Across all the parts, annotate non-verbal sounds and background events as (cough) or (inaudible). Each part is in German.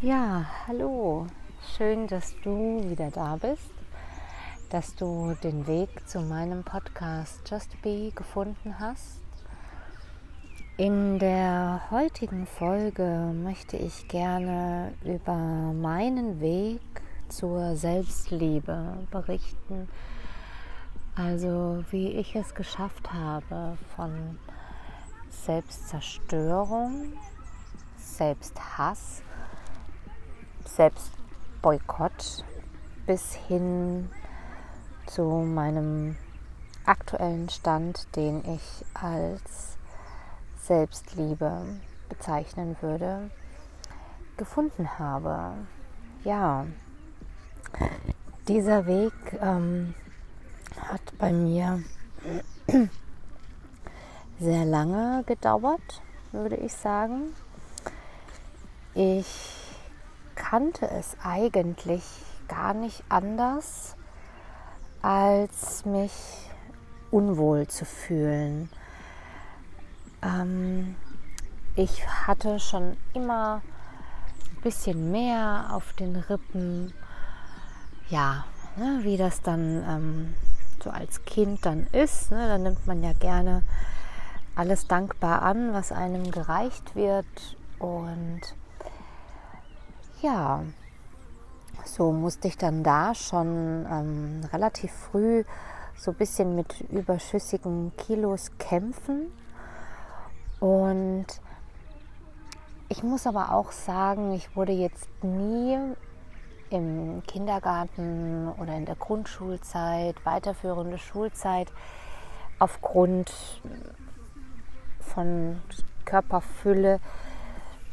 Ja, hallo. Schön, dass du wieder da bist, dass du den Weg zu meinem Podcast Just Be gefunden hast. In der heutigen Folge möchte ich gerne über meinen Weg zur Selbstliebe berichten. Also wie ich es geschafft habe, von Selbstzerstörung, Selbsthass, Selbstboykott bis hin zu meinem aktuellen Stand, den ich als Selbstliebe bezeichnen würde, gefunden habe. Ja, dieser Weg ähm, hat bei mir (clears throat) sehr lange gedauert, würde ich sagen. Ich kannte es eigentlich gar nicht anders, als mich unwohl zu fühlen. Ähm, ich hatte schon immer ein bisschen mehr auf den Rippen, ja, ne, wie das dann ähm, so als Kind dann ist. Ne, da nimmt man ja gerne alles dankbar an, was einem gereicht wird und ja, so musste ich dann da schon ähm, relativ früh so ein bisschen mit überschüssigen Kilos kämpfen. Und ich muss aber auch sagen, ich wurde jetzt nie im Kindergarten oder in der Grundschulzeit, weiterführende Schulzeit aufgrund von Körperfülle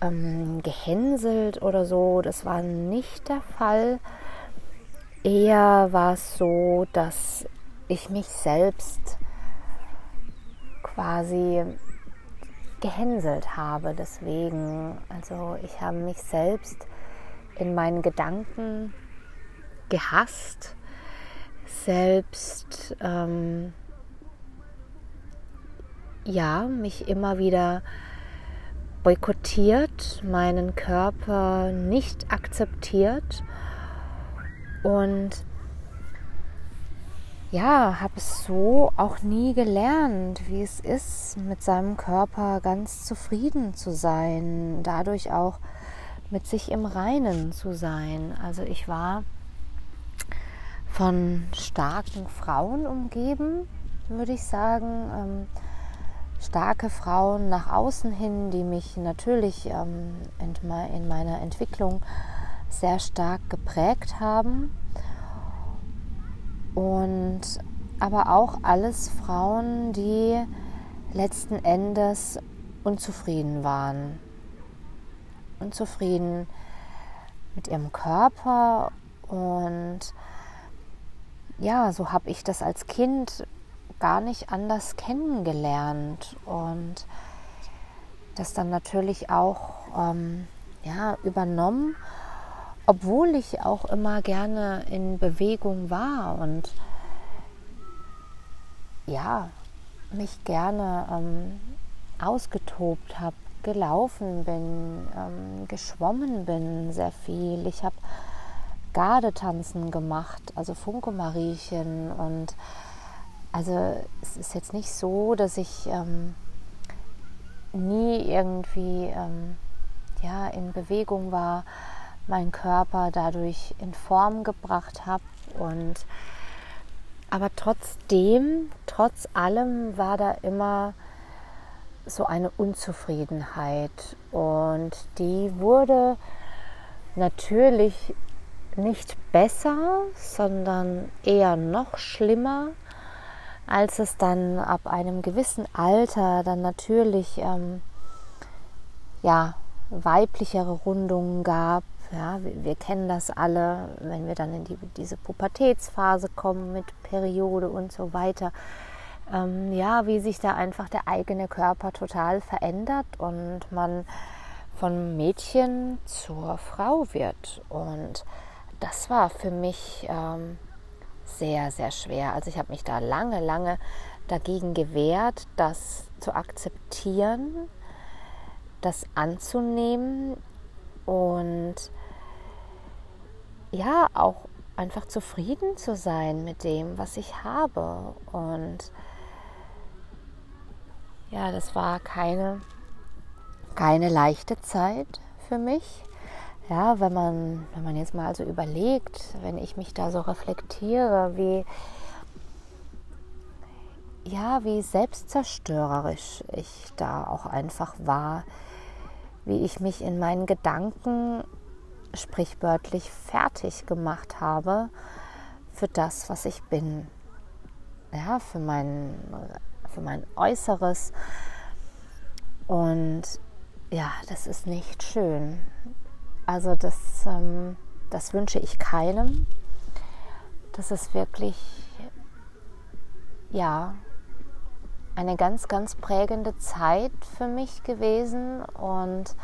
ähm, gehänselt oder so. Das war nicht der Fall. Eher war es so, dass ich mich selbst quasi gehänselt habe. Deswegen, also ich habe mich selbst in meinen Gedanken gehasst, selbst ähm, ja, mich immer wieder boykottiert, meinen Körper nicht akzeptiert und ja, habe es so auch nie gelernt, wie es ist, mit seinem Körper ganz zufrieden zu sein, dadurch auch mit sich im Reinen zu sein. Also ich war von starken Frauen umgeben, würde ich sagen. Starke Frauen nach außen hin, die mich natürlich ähm, in meiner Entwicklung sehr stark geprägt haben. Und aber auch alles Frauen, die letzten Endes unzufrieden waren. Unzufrieden mit ihrem Körper und ja, so habe ich das als Kind gar nicht anders kennengelernt und das dann natürlich auch ähm, ja, übernommen, obwohl ich auch immer gerne in Bewegung war und ja, mich gerne ähm, ausgetobt habe, gelaufen bin, ähm, geschwommen bin sehr viel. Ich habe Gardetanzen gemacht, also Funke-Mariechen und also es ist jetzt nicht so, dass ich ähm, nie irgendwie ähm, ja, in Bewegung war, meinen Körper dadurch in Form gebracht habe und aber trotzdem, trotz allem war da immer so eine Unzufriedenheit und die wurde natürlich nicht besser, sondern eher noch schlimmer als es dann ab einem gewissen Alter dann natürlich ähm, ja, weiblichere Rundungen gab. Ja, wir, wir, kennen das alle, wenn wir dann in die, diese Pubertätsphase kommen mit Periode und so weiter. Ähm, ja, wie sich da einfach der eigene Körper total verändert und man von Mädchen zur Frau wird. Und das war für mich ähm, sehr, sehr schwer. Also ich habe mich da lange, lange dagegen gewehrt, das zu akzeptieren, das anzunehmen. Und ja, auch einfach zufrieden zu sein mit dem, was ich habe. Und ja, das war keine, keine leichte Zeit für mich. Ja, wenn man, wenn man jetzt mal so überlegt, wenn ich mich da so reflektiere, wie, ja, wie selbstzerstörerisch ich da auch einfach war, wie ich mich in meinen Gedanken sprichwörtlich fertig gemacht habe für das, was ich bin. Ja, für mein, für mein Äußeres. Und ja, das ist nicht schön. Also das, ähm, das wünsche ich keinem. Das ist wirklich, ja, eine ganz, ganz prägende Zeit für mich gewesen. Und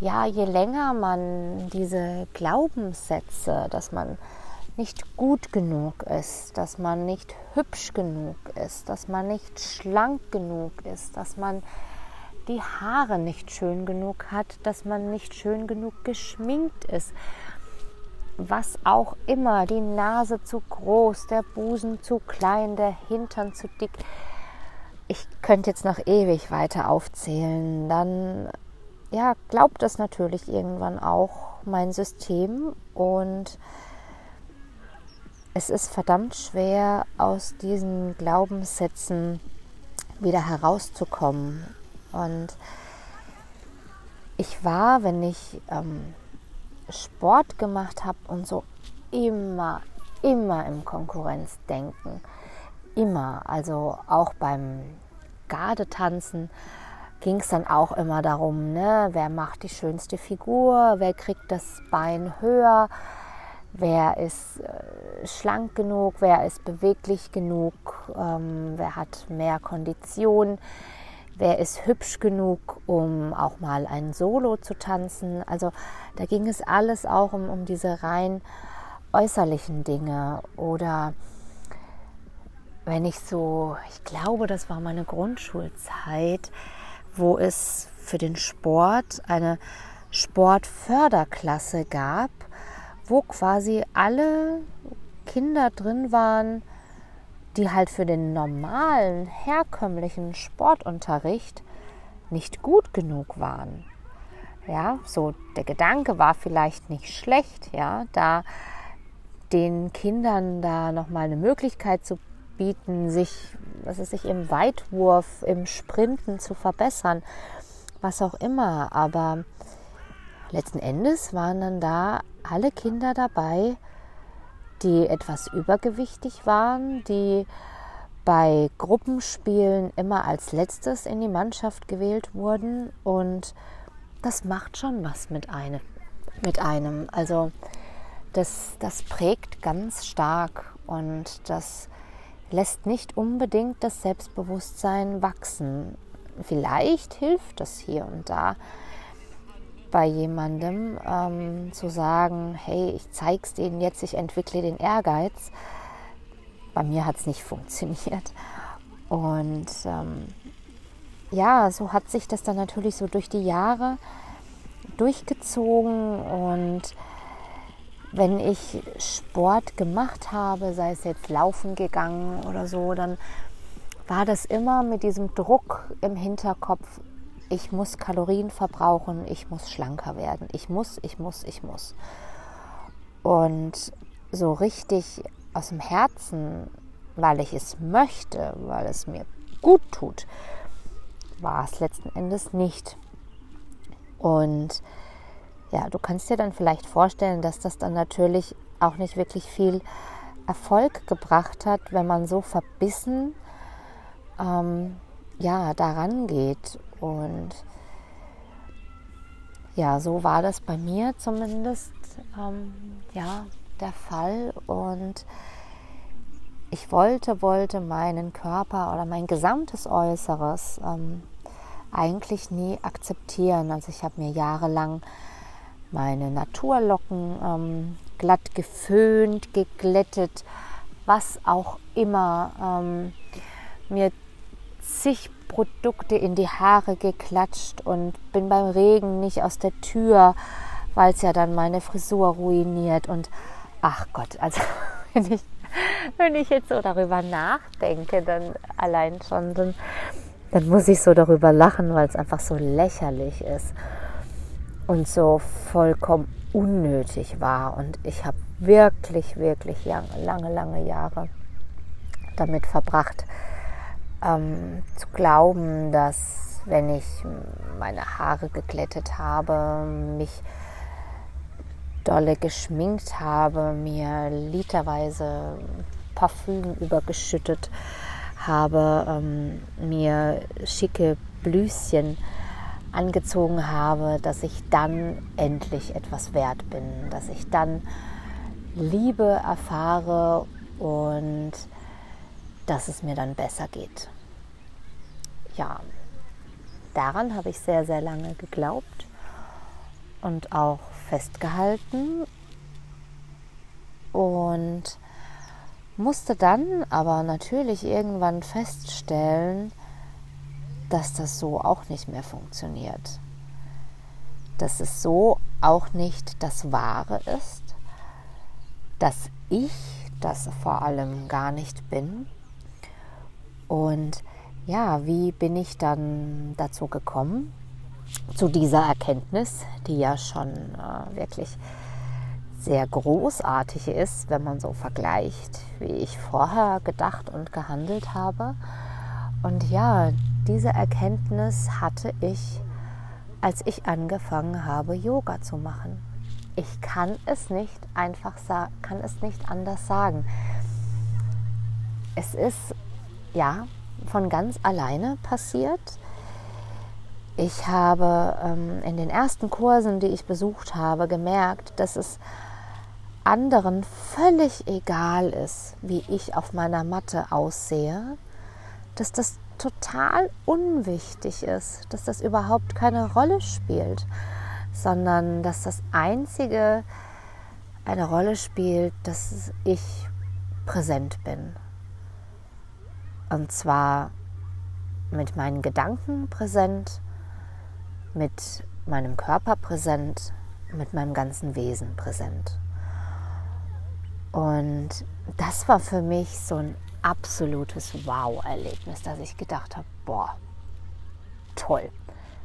ja, je länger man diese Glaubenssätze, dass man nicht gut genug ist, dass man nicht hübsch genug ist, dass man nicht schlank genug ist, dass man die Haare nicht schön genug hat, dass man nicht schön genug geschminkt ist, was auch immer, die Nase zu groß, der Busen zu klein, der Hintern zu dick, ich könnte jetzt noch ewig weiter aufzählen, dann ja, glaubt das natürlich irgendwann auch mein System. Und es ist verdammt schwer, aus diesen Glaubenssätzen wieder herauszukommen. Und ich war, wenn ich ähm, Sport gemacht habe und so immer, immer im Konkurrenzdenken. Immer, also auch beim Gardetanzen ging es dann auch immer darum, ne, wer macht die schönste Figur, wer kriegt das Bein höher, wer ist äh, schlank genug, wer ist beweglich genug, ähm, wer hat mehr Kondition, wer ist hübsch genug, um auch mal ein Solo zu tanzen. Also da ging es alles auch um, um diese rein äußerlichen Dinge oder wenn ich so, ich glaube, das war meine Grundschulzeit, wo es für den Sport eine Sportförderklasse gab, wo quasi alle Kinder drin waren, die halt für den normalen, herkömmlichen Sportunterricht nicht gut genug waren. Ja, so der Gedanke war vielleicht nicht schlecht, ja, da den Kindern da nochmal eine Möglichkeit zu bieten, sich, was ist sich im Weitwurf, im Sprinten zu verbessern, was auch immer. Aber letzten Endes waren dann da alle Kinder dabei, die etwas übergewichtig waren, die bei Gruppenspielen immer als letztes in die Mannschaft gewählt wurden und das macht schon was mit einem. Mit einem. Also das, das prägt ganz stark und das lässt nicht unbedingt das Selbstbewusstsein wachsen. Vielleicht hilft es hier und da bei jemandem ähm, zu sagen, hey, ich zeige es denen jetzt, ich entwickle den Ehrgeiz. Bei mir hat es nicht (laughs) funktioniert. Und ähm, ja, so hat sich das dann natürlich so durch die Jahre durchgezogen und wenn ich Sport gemacht habe, sei es jetzt laufen gegangen oder so, dann war das immer mit diesem Druck im Hinterkopf, ich muss Kalorien verbrauchen, ich muss schlanker werden, ich muss, ich muss, ich muss. Und so richtig aus dem Herzen, weil ich es möchte, weil es mir gut tut, war es letzten Endes nicht. Und ja, du kannst dir dann vielleicht vorstellen, dass das dann natürlich auch nicht wirklich viel Erfolg gebracht hat, wenn man so verbissen ähm, ja, daran geht. Und ja, so war das bei mir zumindest ähm, ja, der Fall. Und ich wollte, wollte meinen Körper oder mein gesamtes Äußeres ähm, eigentlich nie akzeptieren. Also ich habe mir jahrelang meine Naturlocken ähm, glatt geföhnt, geglättet, was auch immer. Ähm, mir zig Produkte in die Haare geklatscht und bin beim Regen nicht aus der Tür weil es ja dann meine Frisur ruiniert und ach Gott, also (laughs) wenn ich, wenn ich jetzt so darüber nachdenke, dann allein schon, dann, dann muss ich so darüber lachen, weil es einfach so lächerlich ist und so vollkommen unnötig war. Und ich habe wirklich, wirklich lange, lange, lange Jahre damit verbracht, ähm, zu glauben, dass wenn ich meine Haare geglättet habe, mich dolle geschminkt habe, mir literweise Parfüm übergeschüttet habe, ähm, mir schicke Blüschen angezogen habe, dass ich dann endlich etwas wert bin, dass ich dann Liebe erfahre und dass es mir dann besser geht. Ja, daran habe ich sehr, sehr lange geglaubt und auch festgehalten und musste dann aber natürlich irgendwann feststellen, dass das so auch nicht mehr funktioniert. Dass es so auch nicht das Wahre ist, dass ich das vor allem gar nicht bin. Und ja, wie bin ich dann dazu gekommen? Zu dieser Erkenntnis, die ja schon äh, wirklich sehr großartig ist, wenn man so vergleicht, wie ich vorher gedacht und gehandelt habe. Und ja, diese Erkenntnis hatte ich, als ich angefangen habe, Yoga zu machen. Ich kann es nicht einfach kann es nicht anders sagen. Es ist ja von ganz alleine passiert. Ich habe ähm, in den ersten Kursen, die ich besucht habe, gemerkt, dass es anderen völlig egal ist, wie ich auf meiner Matte aussehe, dass das total unwichtig ist, dass das überhaupt keine Rolle spielt, sondern dass das Einzige eine Rolle spielt, dass ich präsent bin. Und zwar mit meinen Gedanken präsent, mit meinem Körper präsent, mit meinem ganzen Wesen präsent. Und das war für mich so ein absolutes Wow-Erlebnis, dass ich gedacht habe, boah, toll.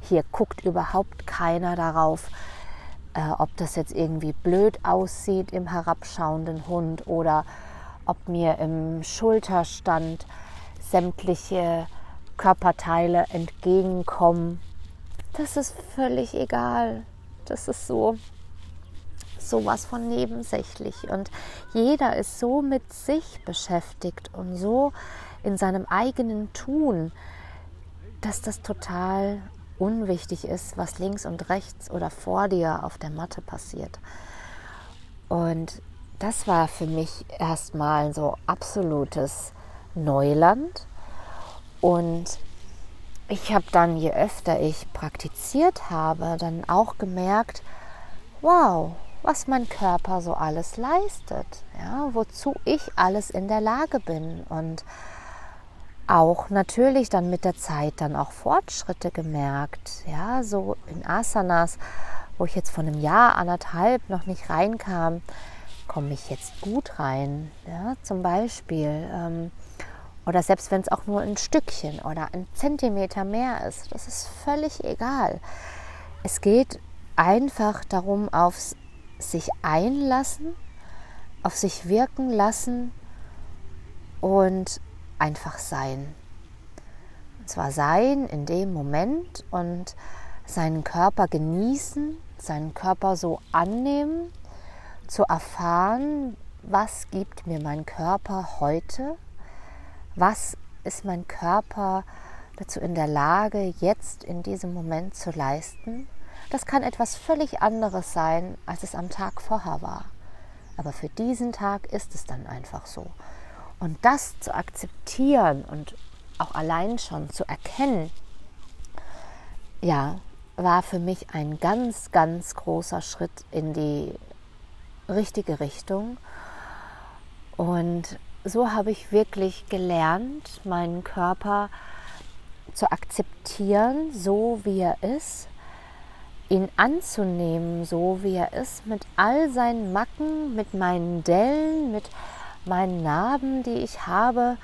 Hier guckt überhaupt keiner darauf, äh, ob das jetzt irgendwie blöd aussieht im herabschauenden Hund oder ob mir im Schulterstand sämtliche Körperteile entgegenkommen. Das ist völlig egal. Das ist so sowas von nebensächlich. Und jeder ist so mit sich beschäftigt und so in seinem eigenen Tun, dass das total unwichtig ist, was links und rechts oder vor dir auf der Matte passiert. Und das war für mich erstmal so absolutes Neuland. Und ich habe dann, je öfter ich praktiziert habe, dann auch gemerkt, wow, was mein Körper so alles leistet, ja, wozu ich alles in der Lage bin und auch natürlich dann mit der Zeit dann auch Fortschritte gemerkt, ja, so in Asanas, wo ich jetzt von einem Jahr anderthalb noch nicht reinkam, komme ich jetzt gut rein, ja, zum Beispiel. Ähm, oder selbst wenn es auch nur ein Stückchen oder ein Zentimeter mehr ist, das ist völlig egal. Es geht einfach darum, aufs sich einlassen, auf sich wirken lassen und einfach sein. Und zwar sein in dem Moment und seinen Körper genießen, seinen Körper so annehmen, zu erfahren, was gibt mir mein Körper heute, was ist mein Körper dazu in der Lage, jetzt in diesem Moment zu leisten das kann etwas völlig anderes sein, als es am Tag vorher war. Aber für diesen Tag ist es dann einfach so. Und das zu akzeptieren und auch allein schon zu erkennen, ja, war für mich ein ganz, ganz großer Schritt in die richtige Richtung. Und so habe ich wirklich gelernt, meinen Körper zu akzeptieren, so wie er ist, ihn anzunehmen, so wie er ist, mit all seinen Macken, mit meinen Dellen, mit meinen Narben, die ich habe,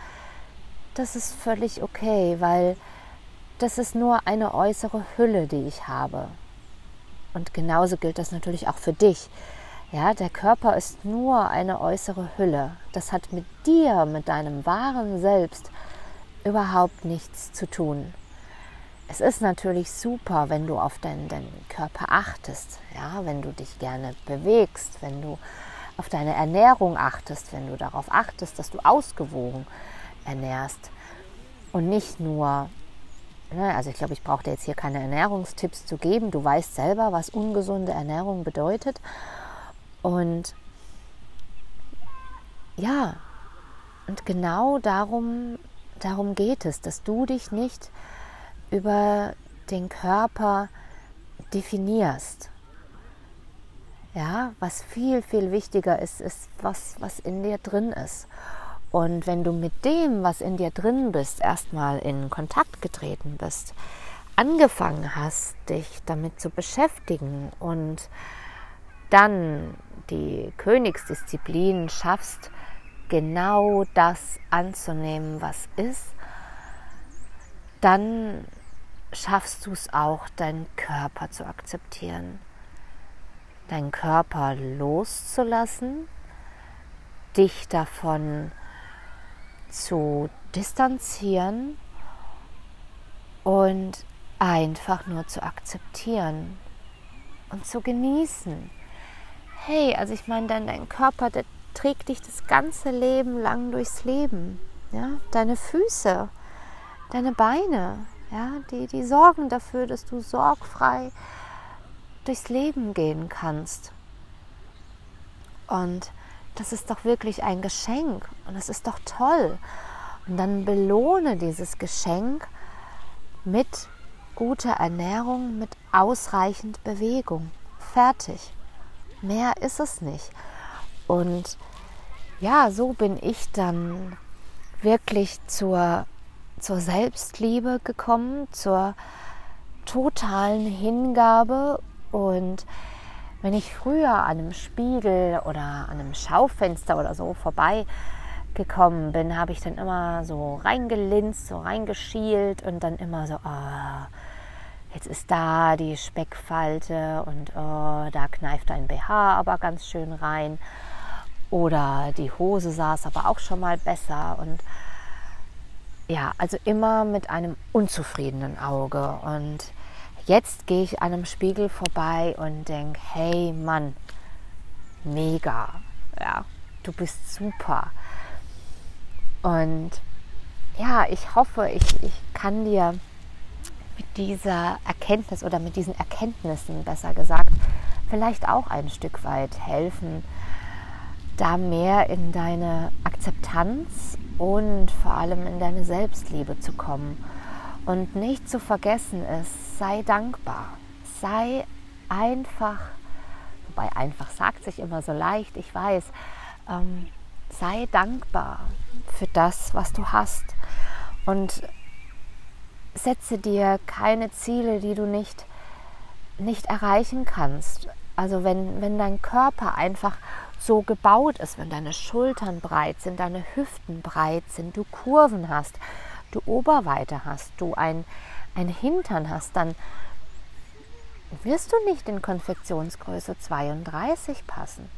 das ist völlig okay, weil das ist nur eine äußere Hülle, die ich habe. Und genauso gilt das natürlich auch für dich. Ja, der Körper ist nur eine äußere Hülle. Das hat mit dir, mit deinem wahren Selbst überhaupt nichts zu tun. Es ist natürlich super, wenn du auf deinen, deinen Körper achtest, ja, wenn du dich gerne bewegst, wenn du auf deine Ernährung achtest, wenn du darauf achtest, dass du ausgewogen ernährst und nicht nur, ne, also ich glaube, ich brauche dir jetzt hier keine Ernährungstipps zu geben, du weißt selber, was ungesunde Ernährung bedeutet und ja, und genau darum, darum geht es, dass du dich nicht über den Körper definierst. Ja, was viel, viel wichtiger ist, ist, was, was in dir drin ist. Und wenn du mit dem, was in dir drin bist, erstmal in Kontakt getreten bist, angefangen hast, dich damit zu beschäftigen und dann die Königsdisziplin schaffst, genau das anzunehmen, was ist, dann schaffst du es auch, deinen Körper zu akzeptieren, deinen Körper loszulassen, dich davon zu distanzieren und einfach nur zu akzeptieren und zu genießen. Hey, also ich meine, dein, dein Körper, der trägt dich das ganze Leben lang durchs Leben. Ja? Deine Füße, deine Beine, ja, die, die sorgen dafür, dass du sorgfrei durchs Leben gehen kannst. Und das ist doch wirklich ein Geschenk und das ist doch toll. Und dann belohne dieses Geschenk mit guter Ernährung, mit ausreichend Bewegung. Fertig. Mehr ist es nicht. Und ja, so bin ich dann wirklich zur zur Selbstliebe gekommen, zur totalen Hingabe. Und wenn ich früher an einem Spiegel oder an einem Schaufenster oder so vorbei gekommen bin, habe ich dann immer so reingelinst, so reingeschielt und dann immer so, oh, jetzt ist da die Speckfalte und oh, da kneift ein BH aber ganz schön rein. Oder die Hose saß aber auch schon mal besser und ja, also immer mit einem unzufriedenen Auge. Und jetzt gehe ich an einem Spiegel vorbei und denke, hey Mann, mega, ja, du bist super. Und ja, ich hoffe, ich, ich kann dir mit dieser Erkenntnis oder mit diesen Erkenntnissen, besser gesagt, vielleicht auch ein Stück weit helfen, da mehr in deine Akzeptanz und vor allem in deine Selbstliebe zu kommen. Und nicht zu vergessen ist, sei dankbar. Sei einfach, wobei einfach sagt sich immer so leicht, ich weiß, ähm, sei dankbar für das, was du hast. Und setze dir keine Ziele, die du nicht, nicht erreichen kannst. Also wenn, wenn dein Körper einfach so gebaut ist, wenn deine Schultern breit sind, deine Hüften breit sind, du Kurven hast, du Oberweite hast, du ein, ein Hintern hast, dann wirst du nicht in Konfektionsgröße 32 passen.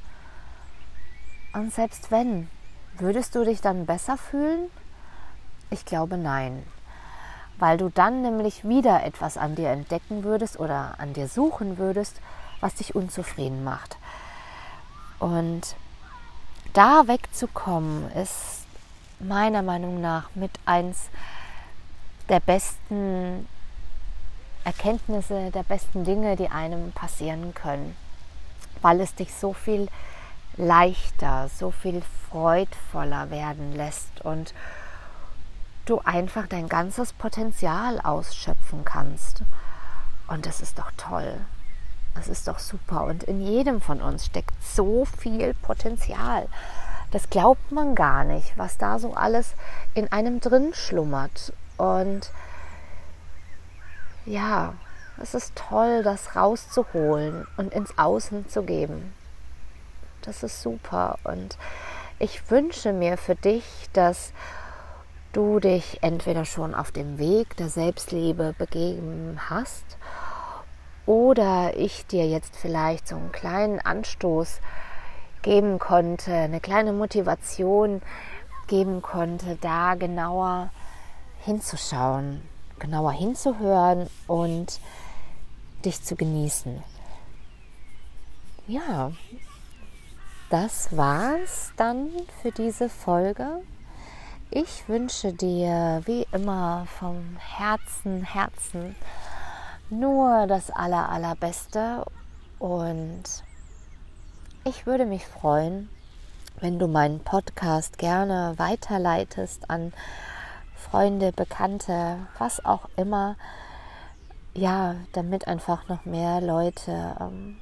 Und selbst wenn, würdest du dich dann besser fühlen? Ich glaube nein. Weil du dann nämlich wieder etwas an dir entdecken würdest oder an dir suchen würdest, was dich unzufrieden macht. Und da wegzukommen, ist meiner Meinung nach mit eins der besten Erkenntnisse, der besten Dinge, die einem passieren können, weil es dich so viel leichter, so viel freudvoller werden lässt und du einfach dein ganzes Potenzial ausschöpfen kannst. Und das ist doch toll. Das ist doch super. Und in jedem von uns steckt so viel Potenzial. Das glaubt man gar nicht, was da so alles in einem drin schlummert. Und ja, Es ist toll, das rauszuholen und ins Außen zu geben. Das ist super. Und ich wünsche mir für dich, dass du dich entweder schon auf dem Weg der Selbstliebe begeben hast oder ich dir jetzt vielleicht so einen kleinen Anstoß geben konnte, eine kleine Motivation geben konnte, da genauer hinzuschauen, genauer hinzuhören und dich zu genießen. Ja, das war's dann für diese Folge. Ich wünsche dir wie immer vom Herzen, Herzen nur das aller, allerbeste und ich würde mich freuen, wenn du meinen Podcast gerne weiterleitest an Freunde, Bekannte, was auch immer, ja, damit einfach noch mehr Leute ähm,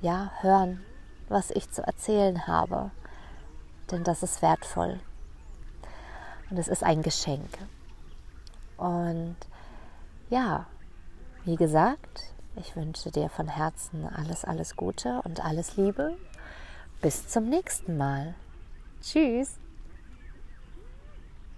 ja, hören, was ich zu erzählen habe. Denn das ist wertvoll. Und es ist ein Geschenk. Und ja, wie gesagt, ich wünsche dir von Herzen alles, alles Gute und alles Liebe. Bis zum nächsten Mal. Tschüss.